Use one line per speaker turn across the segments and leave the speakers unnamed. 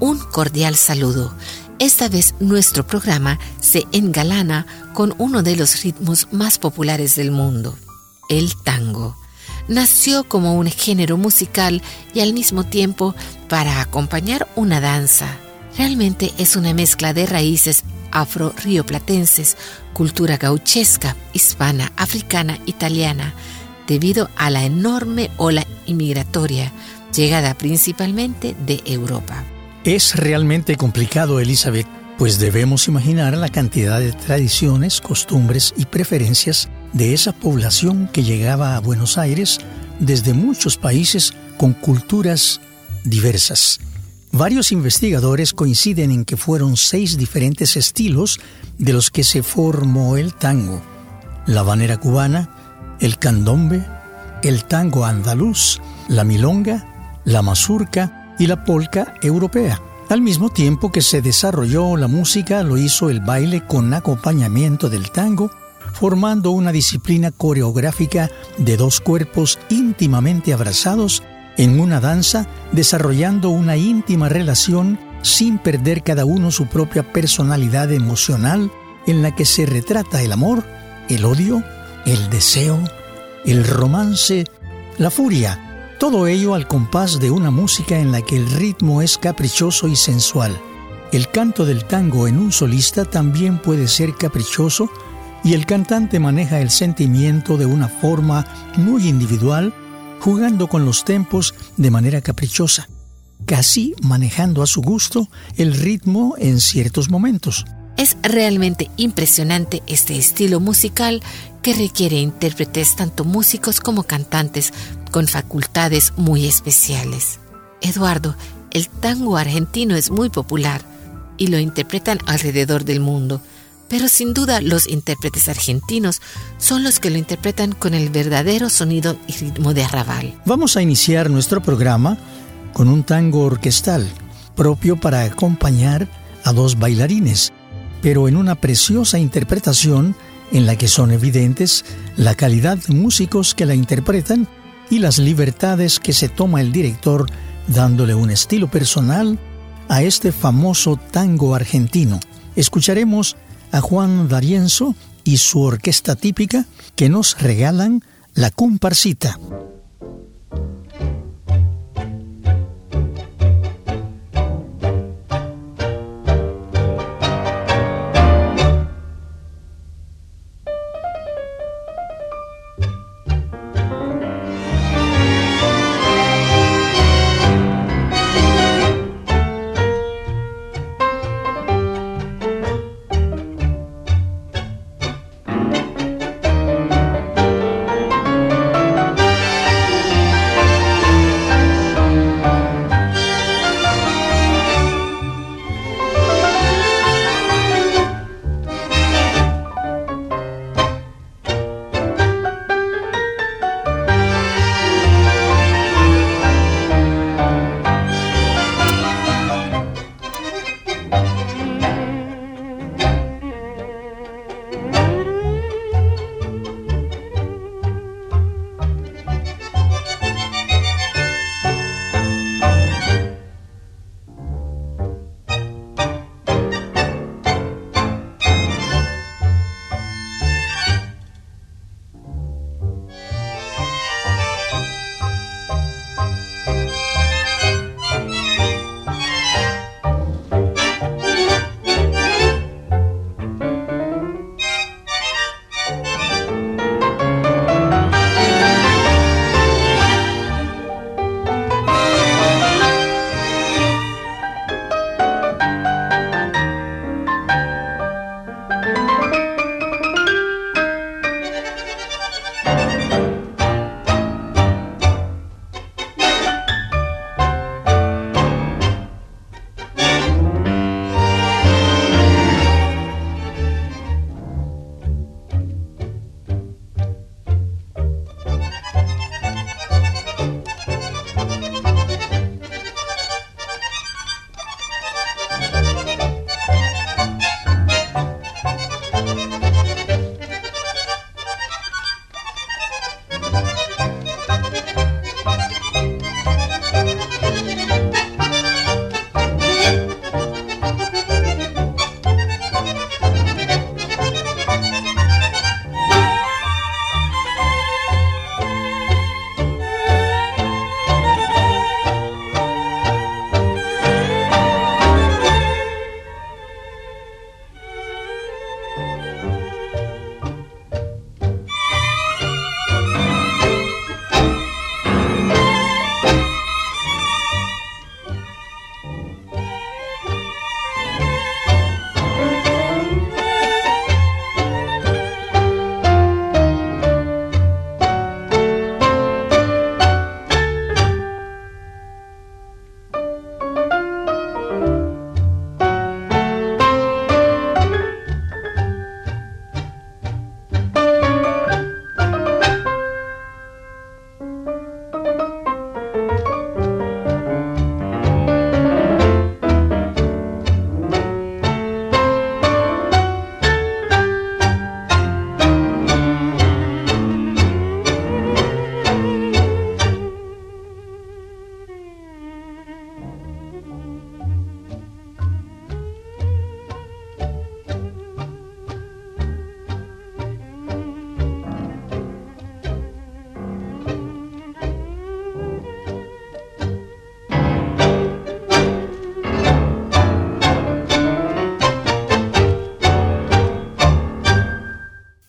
Un cordial saludo. Esta vez nuestro programa se engalana con uno de los ritmos más populares del mundo, el tango. Nació como un género musical y al mismo tiempo para acompañar una danza. Realmente es una mezcla de raíces afro-rioplatenses, cultura gauchesca, hispana, africana, italiana, debido a la enorme ola inmigratoria llegada principalmente de Europa.
Es realmente complicado, Elizabeth, pues debemos imaginar la cantidad de tradiciones, costumbres y preferencias de esa población que llegaba a Buenos Aires desde muchos países con culturas diversas. Varios investigadores coinciden en que fueron seis diferentes estilos de los que se formó el tango. La banera cubana, el candombe, el tango andaluz, la milonga, la mazurca y la polca europea. Al mismo tiempo que se desarrolló la música, lo hizo el baile con acompañamiento del tango, formando una disciplina coreográfica de dos cuerpos íntimamente abrazados en una danza, desarrollando una íntima relación sin perder cada uno su propia personalidad emocional en la que se retrata el amor, el odio, el deseo, el romance, la furia, todo ello al compás de una música en la que el ritmo es caprichoso y sensual. El canto del tango en un solista también puede ser caprichoso y el cantante maneja el sentimiento de una forma muy individual, jugando con los tempos de manera caprichosa, casi manejando a su gusto el ritmo en ciertos momentos.
Es realmente impresionante este estilo musical que requiere intérpretes tanto músicos como cantantes con facultades muy especiales. Eduardo, el tango argentino es muy popular y lo interpretan alrededor del mundo, pero sin duda los intérpretes argentinos son los que lo interpretan con el verdadero sonido y ritmo de arrabal.
Vamos a iniciar nuestro programa con un tango orquestal propio para acompañar a dos bailarines, pero en una preciosa interpretación en la que son evidentes la calidad de músicos que la interpretan y las libertades que se toma el director dándole un estilo personal a este famoso tango argentino. Escucharemos a Juan D'Arienzo y su orquesta típica que nos regalan la comparsita.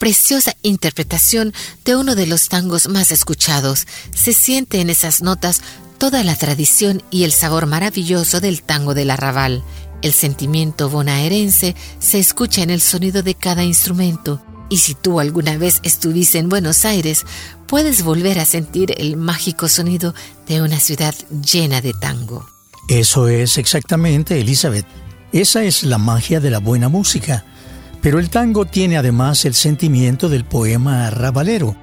Preciosa interpretación de uno de los tangos más escuchados. Se siente en esas notas toda la tradición y el sabor maravilloso del tango del arrabal. El sentimiento bonaerense se escucha en el sonido de cada instrumento. Y si tú alguna vez estuviste en Buenos Aires, puedes volver a sentir el mágico sonido de una ciudad llena de tango.
Eso es exactamente, Elizabeth. Esa es la magia de la buena música. Pero el tango tiene además el sentimiento del poema arrabalero.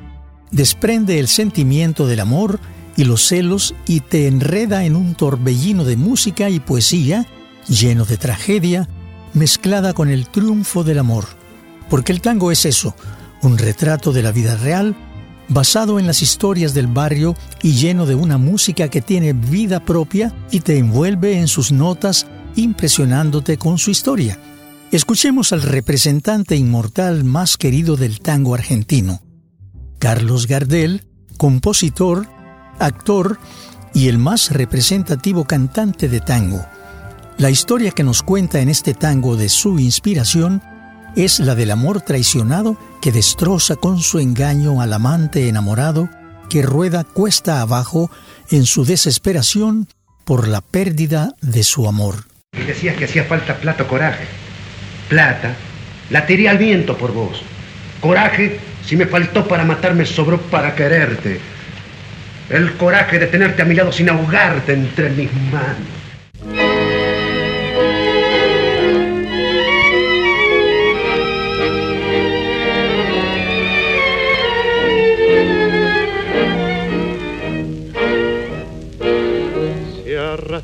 Desprende el sentimiento del amor y los celos y te enreda en un torbellino de música y poesía lleno de tragedia, mezclada con el triunfo del amor. Porque el tango es eso, un retrato de la vida real, basado en las historias del barrio y lleno de una música que tiene vida propia y te envuelve en sus notas, impresionándote con su historia. Escuchemos al representante inmortal más querido del tango argentino, Carlos Gardel, compositor, actor y el más representativo cantante de tango. La historia que nos cuenta en este tango de su inspiración es la del amor traicionado que destroza con su engaño al amante enamorado que rueda cuesta abajo en su desesperación por la pérdida de su amor.
Y decías que hacía falta plata o coraje. Plata, la tiré al viento por vos. Coraje, si me faltó para matarme, sobró para quererte. El coraje de tenerte a mi lado sin ahogarte entre mis manos.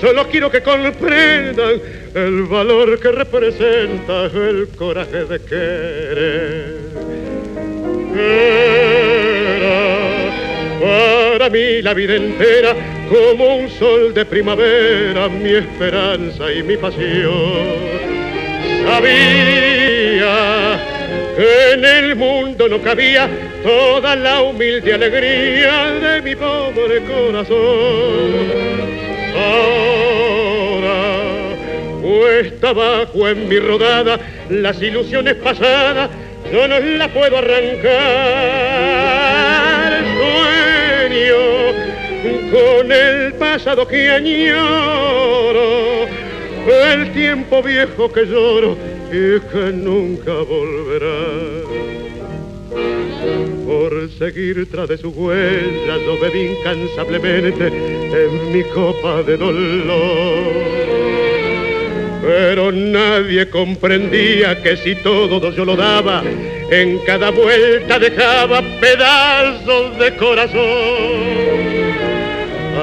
solo quiero que comprendan el valor que representa el coraje de querer. Era para mí la vida entera como un sol de primavera, mi esperanza y mi pasión. Sabía en el mundo no cabía toda la humilde alegría de mi pobre corazón. Cuesta abajo en mi rodada las ilusiones pasadas, yo no las puedo arrancar. Sueño con el pasado que añoro, el tiempo viejo que lloro y que nunca volverá. Por seguir tras de su huella yo bebí incansablemente en mi copa de dolor. Pero nadie comprendía que si todo yo lo daba, en cada vuelta dejaba pedazos de corazón.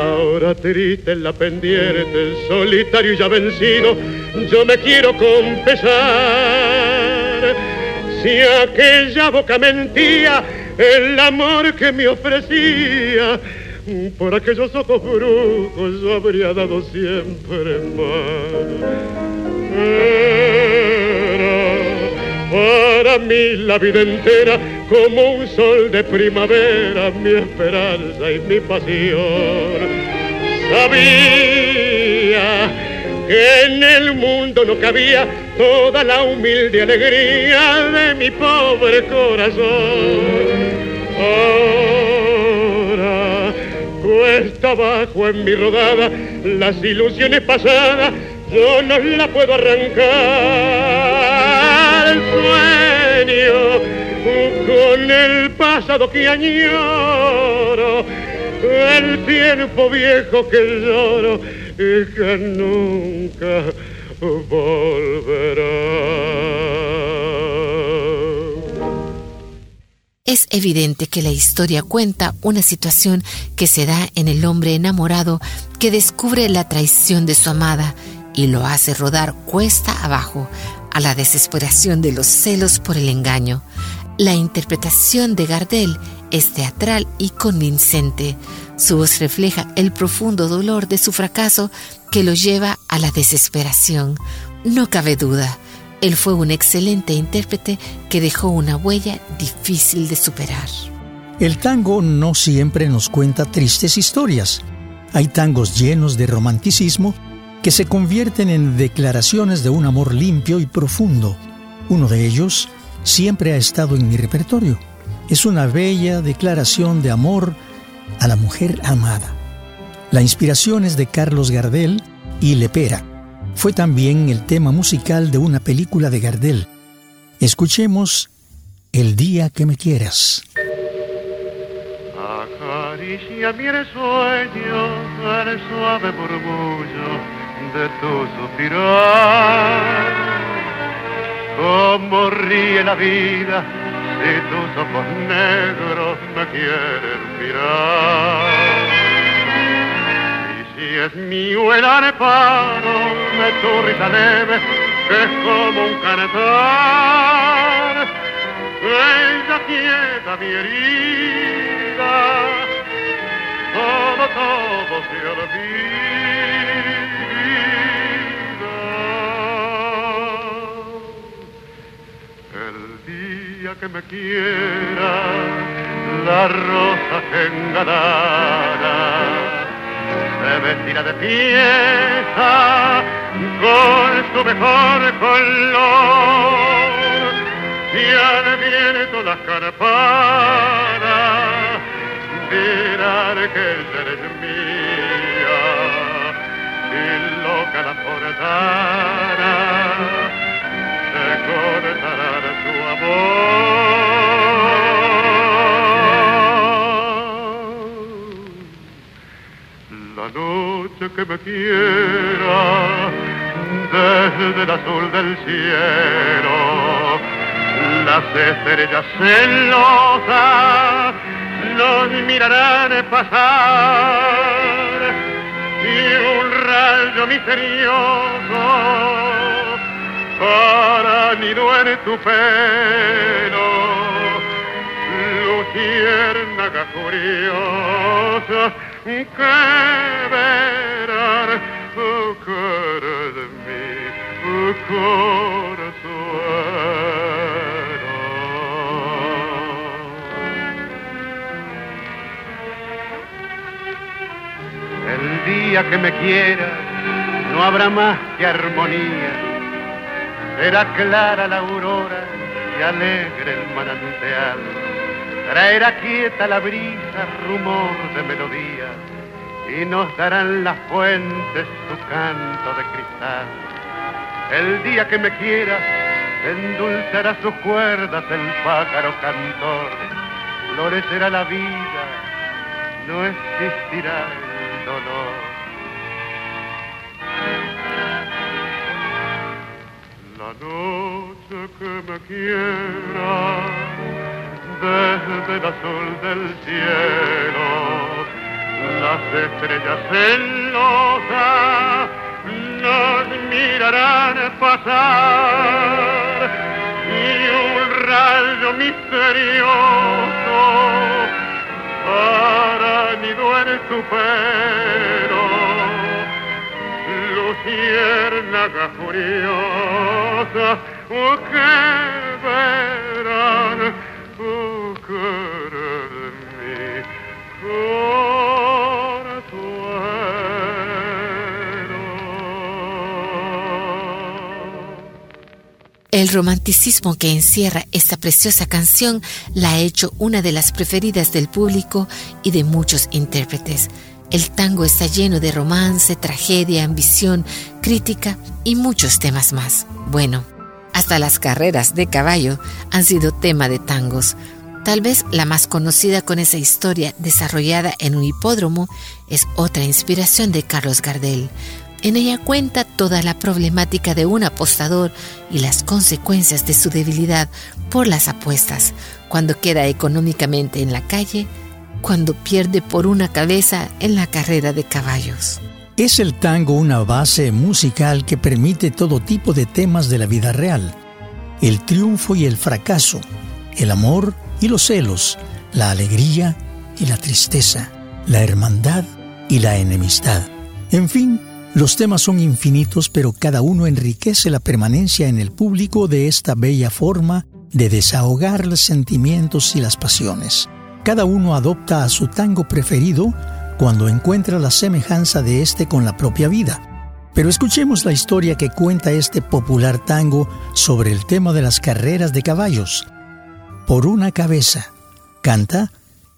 Ahora triste en la pendiente, solitario y ya vencido, yo me quiero confesar. Si aquella boca mentía el amor que me ofrecía, por aquellos ojos brujos yo habría dado siempre más. para mí la vida entera como un sol de primavera, mi esperanza y mi pasión. Sabía que en el mundo no cabía toda la humilde alegría de mi pobre corazón. Ahora cuesta abajo en mi rodada las ilusiones pasadas, yo no las puedo arrancar. El sueño con el pasado que añoro, el tiempo viejo que lloro y que nunca volverá.
Es evidente que la historia cuenta una situación que se da en el hombre enamorado que descubre la traición de su amada y lo hace rodar cuesta abajo a la desesperación de los celos por el engaño. La interpretación de Gardel es teatral y convincente. Su voz refleja el profundo dolor de su fracaso que lo lleva a la desesperación. No cabe duda, él fue un excelente intérprete que dejó una huella difícil de superar.
El tango no siempre nos cuenta tristes historias. Hay tangos llenos de romanticismo que se convierten en declaraciones de un amor limpio y profundo. Uno de ellos siempre ha estado en mi repertorio. Es una bella declaración de amor a la mujer amada. La inspiración es de Carlos Gardel y Lepera. Fue también el tema musical de una película de Gardel. Escuchemos El día que me quieras.
Acaricia mi sueño el suave murmullo de tu suspirar. Como ríe la vida si tus ojos negros me quieren mirar. Y es mío el areparo de tu risa leve, que es como un cantar, ella quieta mi herida, todo, todo se olvida. que me quiera la rosa que engalara se vestirá de pieza con su mejor color. Y al viento las carparas dirán que eres mía. Y loca la portara se cortará su La que me quiera desde el azul del cielo, las estrellas celosas nos mirarán pasar y un rayo misterioso para nido en tu pelo, luciérnaga curiosa, que verán tu cara de mi corazón. El día que me quieras no habrá más que armonía Será clara la aurora y alegre el manantial. Traerá quieta la brisa, rumor de melodía, y nos darán las fuentes su canto de cristal. El día que me quieras, endulzará sus cuerdas el pájaro cantor, florecerá la vida, no existirá el dolor. noche que me quiera desde el azul del cielo las estrellas celosas nos mirarán pasar y un rayo misterioso para nido en tu pelo luciérnaga furiosa, oh, que verán,
El romanticismo que encierra esta preciosa canción la ha hecho una de las preferidas del público y de muchos intérpretes. El tango está lleno de romance, tragedia, ambición, crítica y muchos temas más. Bueno, hasta las carreras de caballo han sido tema de tangos. Tal vez la más conocida con esa historia desarrollada en un hipódromo es otra inspiración de Carlos Gardel. En ella cuenta toda la problemática de un apostador y las consecuencias de su debilidad por las apuestas cuando queda económicamente en la calle cuando pierde por una cabeza en la carrera de caballos.
Es el tango una base musical que permite todo tipo de temas de la vida real, el triunfo y el fracaso, el amor y los celos, la alegría y la tristeza, la hermandad y la enemistad. En fin, los temas son infinitos, pero cada uno enriquece la permanencia en el público de esta bella forma de desahogar los sentimientos y las pasiones. Cada uno adopta a su tango preferido cuando encuentra la semejanza de este con la propia vida. Pero escuchemos la historia que cuenta este popular tango sobre el tema de las carreras de caballos. Por una cabeza, canta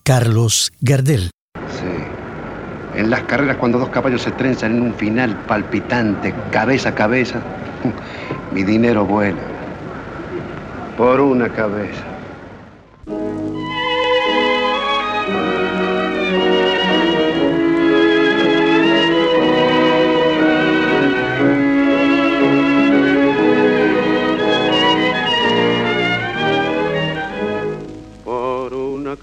Carlos Gardel.
Sí. En las carreras cuando dos caballos se trenzan en un final palpitante, cabeza a cabeza, mi dinero vuela. Por una cabeza.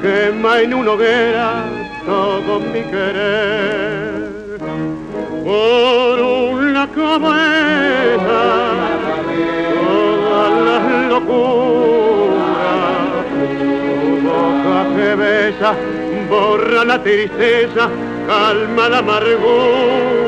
quema en una hoguera todo mi querer. Por una cabeza todas las locuras tu boca que besa borra la tristeza calma la amargura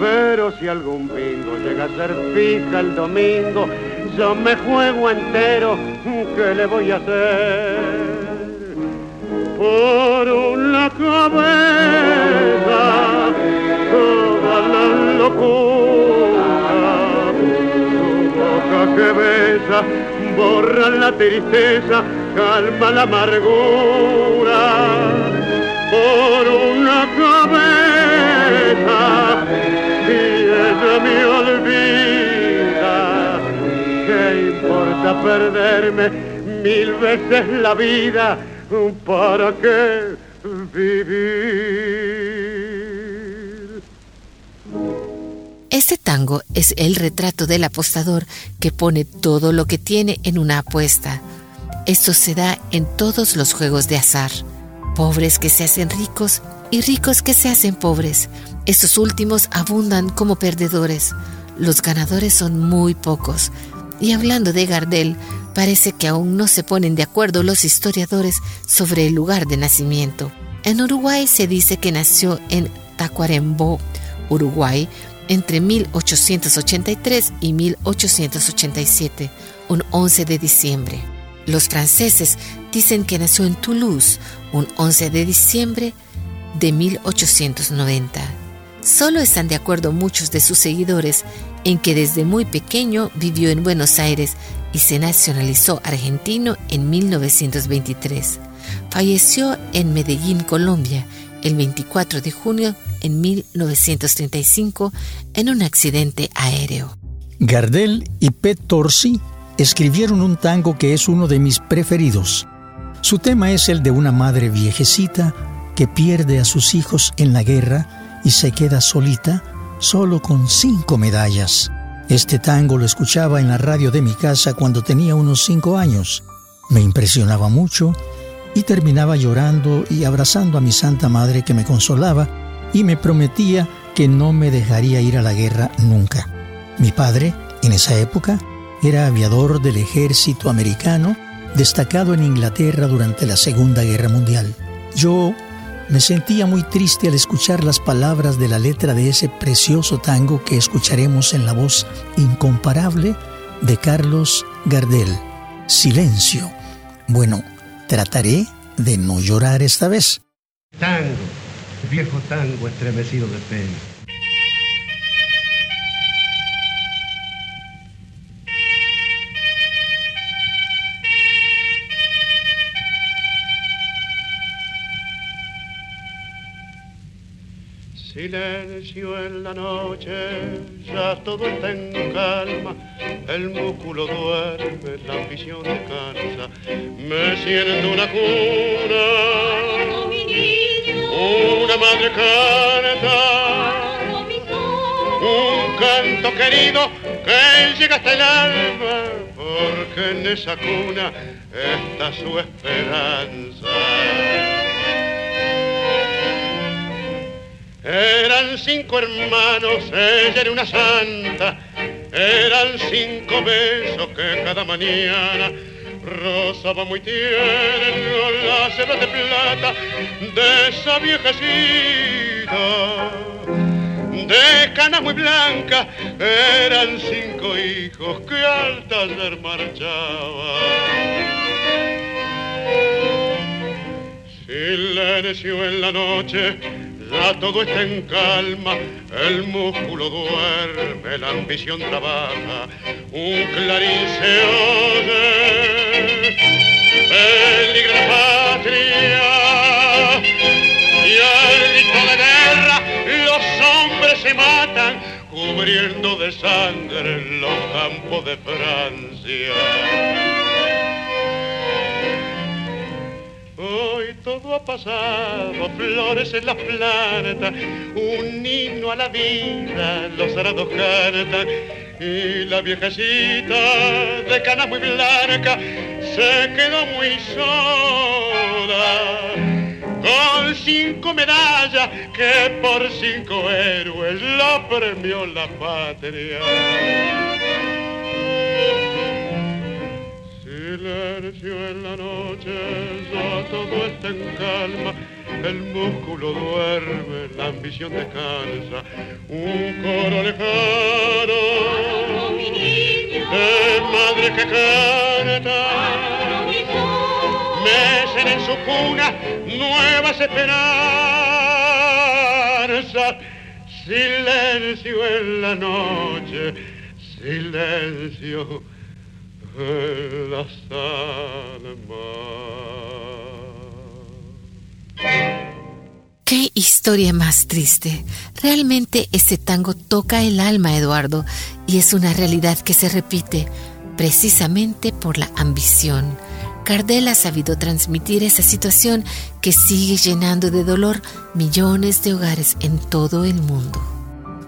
Pero si algún bingo llega a ser fija el domingo, yo me juego entero, ¿qué le voy a hacer? Por una cabeza toda la locura. Tu boca que besa borra la tristeza, calma la amargura. Por una cabeza, ella me olvida, ¿qué importa perderme mil veces la vida? ¿Para qué vivir?
Este tango es el retrato del apostador que pone todo lo que tiene en una apuesta. Esto se da en todos los juegos de azar. Pobres que se hacen ricos y ricos que se hacen pobres. Estos últimos abundan como perdedores. Los ganadores son muy pocos. Y hablando de Gardel, parece que aún no se ponen de acuerdo los historiadores sobre el lugar de nacimiento. En Uruguay se dice que nació en Tacuarembó, Uruguay, entre 1883 y 1887, un 11 de diciembre. Los franceses dicen que nació en Toulouse, un 11 de diciembre de 1890. Solo están de acuerdo muchos de sus seguidores en que desde muy pequeño vivió en Buenos Aires y se nacionalizó argentino en 1923. Falleció en Medellín, Colombia, el 24 de junio en 1935 en un accidente aéreo.
Gardel y Pet Torsi escribieron un tango que es uno de mis preferidos. Su tema es el de una madre viejecita que pierde a sus hijos en la guerra y se queda solita, solo con cinco medallas. Este tango lo escuchaba en la radio de mi casa cuando tenía unos cinco años. Me impresionaba mucho y terminaba llorando y abrazando a mi Santa Madre que me consolaba y me prometía que no me dejaría ir a la guerra nunca. Mi padre, en esa época, era aviador del ejército americano, destacado en Inglaterra durante la Segunda Guerra Mundial. Yo Me sentía muy triste al escuchar las palabras de la letra de ese precioso tango que escucharemos en la voz incomparable de Carlos Gardel. Silencio. Bueno, trataré de no llorar esta vez.
Tango, viejo tango estremecido de pena.
Silencio en la noche, ya todo está en calma, el músculo duerme, la ambición descansa, me siento una cuna, una madre canta, un canto querido que llega hasta el alma, porque en esa cuna está su esperanza. Eran cinco hermanos, ella era una santa. Eran cinco besos que cada mañana rozaba muy tierno la seda de plata de esa viejecita. De cana muy blanca, eran cinco hijos que al taller marchaban. Silencio en la noche ya todo está en calma, el músculo duerme, la ambición trabaja, un clarín se oye, peligro la patria, y al grito de guerra los hombres se matan, cubriendo de sangre los campos de Francia. Hoy todo ha pasado, flores en la planta, un himno a la vida, los arados cantan y la viejecita de cana muy blanca se quedó muy sola con cinco medallas que por cinco héroes la premió la patria. Silencio en la noche, ya todo está en calma, el músculo duerme, la ambición descansa, un coro lejano de madre que canta, mecen en su cuna nuevas esperanzas, silencio en la noche, silencio
Qué historia más triste. Realmente este tango toca el alma, Eduardo, y es una realidad que se repite precisamente por la ambición. Cardel ha sabido transmitir esa situación que sigue llenando de dolor millones de hogares en todo el mundo.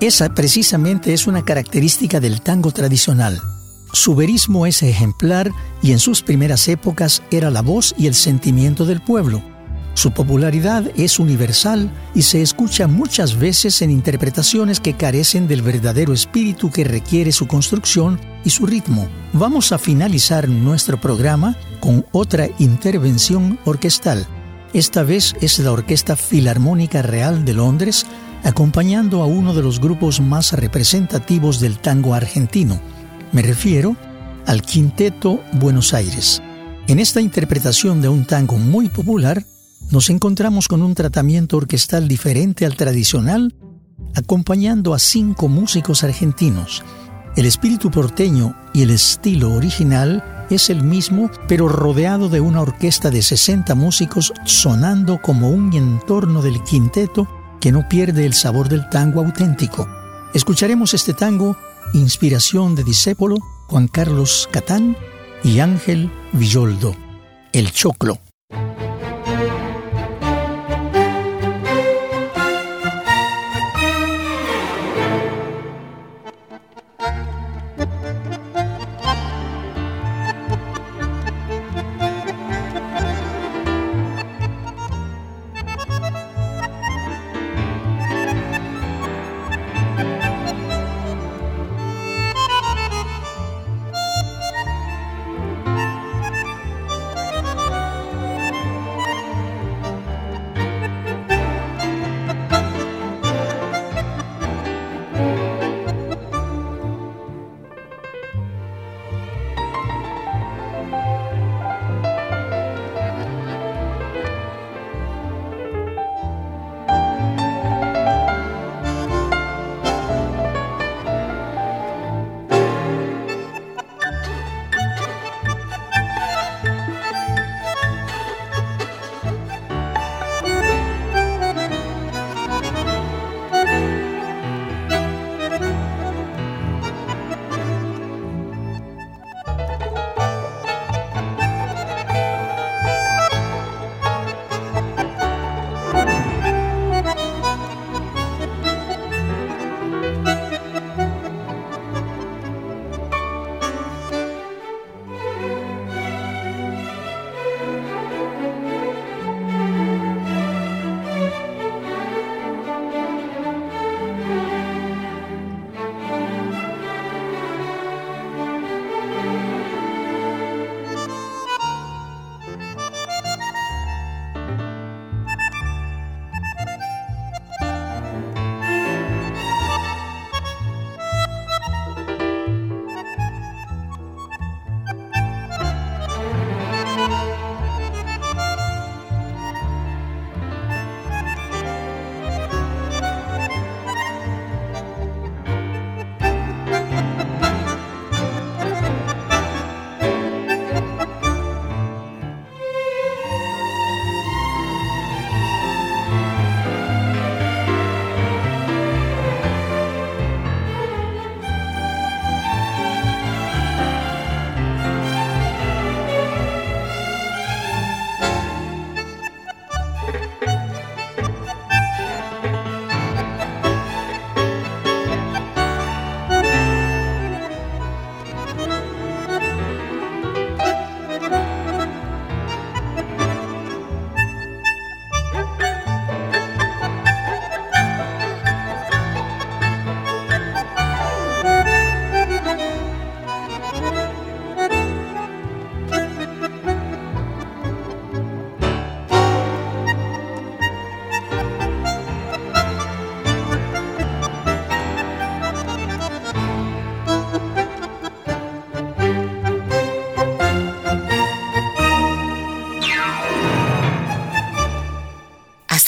Esa precisamente es una característica del tango tradicional su verismo es ejemplar y en sus primeras épocas era la voz y el sentimiento del pueblo. Su popularidad es universal y se escucha muchas veces en interpretaciones que carecen del verdadero espíritu que requiere su construcción y su ritmo. Vamos a finalizar nuestro programa con otra intervención orquestal. Esta vez es la Orquesta Filarmónica Real de Londres, acompañando a uno de los grupos más representativos del tango argentino, me refiero al Quinteto Buenos Aires. En esta interpretación de un tango muy popular, nos encontramos con un tratamiento orquestal diferente al tradicional, acompañando a cinco músicos argentinos. El espíritu porteño y el estilo original es el mismo, pero rodeado de una orquesta de 60 músicos sonando como un entorno del quinteto que no pierde el sabor del tango auténtico. Escucharemos este tango inspiración de discépolo Juan Carlos Catán y Ángel Villoldo, El Choclo.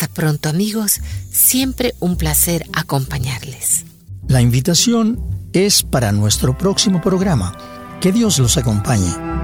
Hasta pronto amigos, siempre un placer acompañarles.
La invitación es para nuestro próximo programa. Que Dios los acompañe.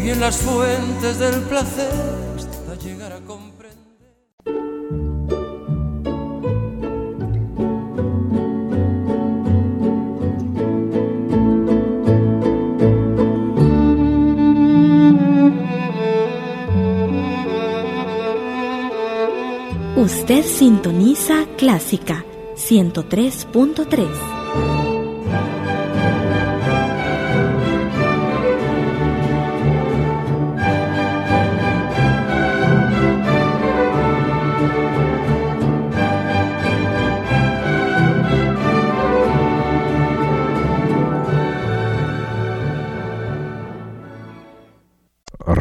Bebí en las fuentes del placer hasta llegar a comprender.
Usted sintoniza Clásica 103.3.